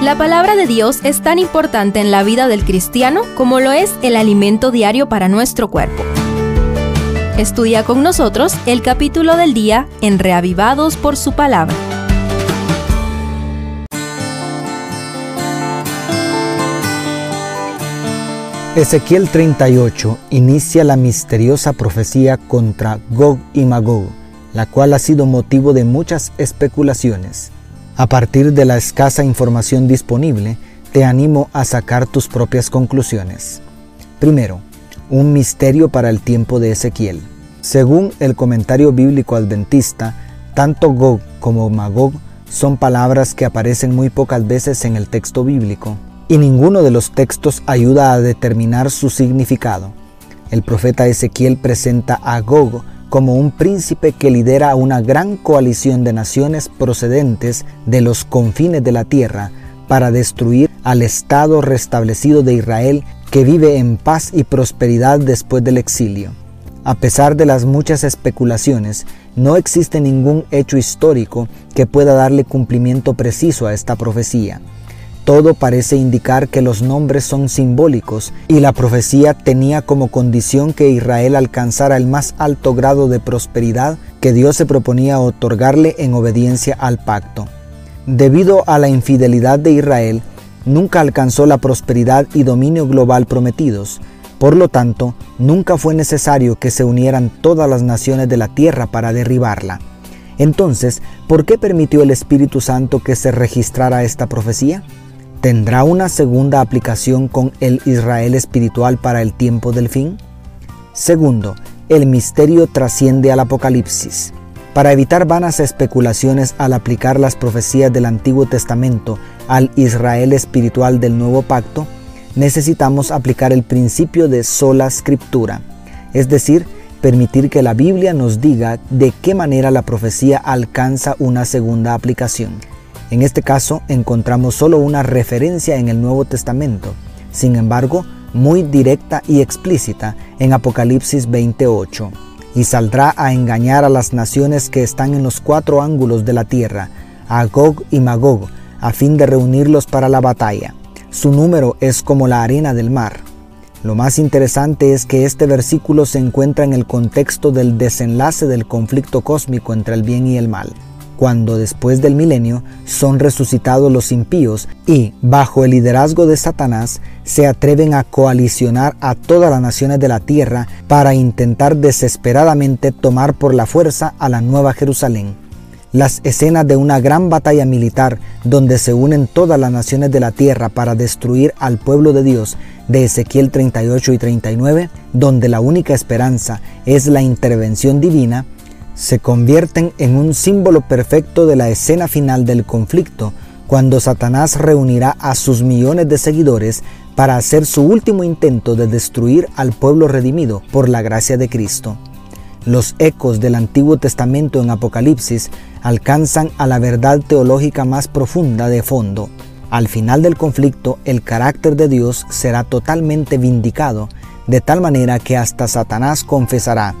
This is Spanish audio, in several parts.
La palabra de Dios es tan importante en la vida del cristiano como lo es el alimento diario para nuestro cuerpo. Estudia con nosotros el capítulo del día en Reavivados por su palabra. Ezequiel 38 inicia la misteriosa profecía contra Gog y Magog, la cual ha sido motivo de muchas especulaciones. A partir de la escasa información disponible, te animo a sacar tus propias conclusiones. Primero, un misterio para el tiempo de Ezequiel. Según el comentario bíblico adventista, tanto Gog como Magog son palabras que aparecen muy pocas veces en el texto bíblico, y ninguno de los textos ayuda a determinar su significado. El profeta Ezequiel presenta a Gog como un príncipe que lidera una gran coalición de naciones procedentes de los confines de la tierra para destruir al Estado restablecido de Israel que vive en paz y prosperidad después del exilio. A pesar de las muchas especulaciones, no existe ningún hecho histórico que pueda darle cumplimiento preciso a esta profecía. Todo parece indicar que los nombres son simbólicos y la profecía tenía como condición que Israel alcanzara el más alto grado de prosperidad que Dios se proponía otorgarle en obediencia al pacto. Debido a la infidelidad de Israel, nunca alcanzó la prosperidad y dominio global prometidos. Por lo tanto, nunca fue necesario que se unieran todas las naciones de la tierra para derribarla. Entonces, ¿por qué permitió el Espíritu Santo que se registrara esta profecía? ¿Tendrá una segunda aplicación con el Israel espiritual para el tiempo del fin? Segundo, el misterio trasciende al Apocalipsis. Para evitar vanas especulaciones al aplicar las profecías del Antiguo Testamento al Israel espiritual del Nuevo Pacto, necesitamos aplicar el principio de sola escritura, es decir, permitir que la Biblia nos diga de qué manera la profecía alcanza una segunda aplicación. En este caso encontramos solo una referencia en el Nuevo Testamento, sin embargo, muy directa y explícita en Apocalipsis 28. Y saldrá a engañar a las naciones que están en los cuatro ángulos de la tierra, a Gog y Magog, a fin de reunirlos para la batalla. Su número es como la arena del mar. Lo más interesante es que este versículo se encuentra en el contexto del desenlace del conflicto cósmico entre el bien y el mal cuando después del milenio son resucitados los impíos y, bajo el liderazgo de Satanás, se atreven a coalicionar a todas las naciones de la tierra para intentar desesperadamente tomar por la fuerza a la Nueva Jerusalén. Las escenas de una gran batalla militar donde se unen todas las naciones de la tierra para destruir al pueblo de Dios de Ezequiel 38 y 39, donde la única esperanza es la intervención divina, se convierten en un símbolo perfecto de la escena final del conflicto, cuando Satanás reunirá a sus millones de seguidores para hacer su último intento de destruir al pueblo redimido por la gracia de Cristo. Los ecos del Antiguo Testamento en Apocalipsis alcanzan a la verdad teológica más profunda de fondo. Al final del conflicto, el carácter de Dios será totalmente vindicado, de tal manera que hasta Satanás confesará,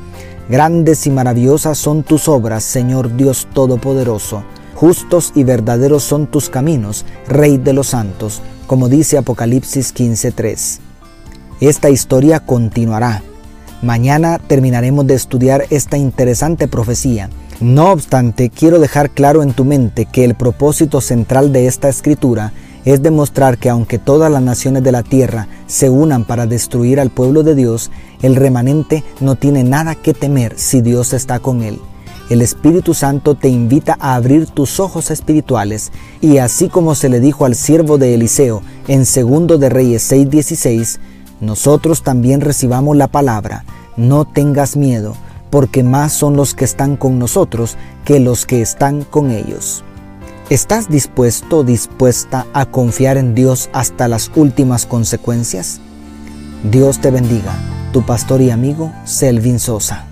Grandes y maravillosas son tus obras, Señor Dios Todopoderoso. Justos y verdaderos son tus caminos, Rey de los santos, como dice Apocalipsis 15.3. Esta historia continuará. Mañana terminaremos de estudiar esta interesante profecía. No obstante, quiero dejar claro en tu mente que el propósito central de esta escritura es demostrar que aunque todas las naciones de la tierra se unan para destruir al pueblo de Dios, el remanente no tiene nada que temer si Dios está con él. El Espíritu Santo te invita a abrir tus ojos espirituales y así como se le dijo al siervo de Eliseo en segundo de Reyes 6:16, nosotros también recibamos la palabra, no tengas miedo, porque más son los que están con nosotros que los que están con ellos. ¿Estás dispuesto dispuesta a confiar en Dios hasta las últimas consecuencias? Dios te bendiga, tu pastor y amigo Selvin Sosa.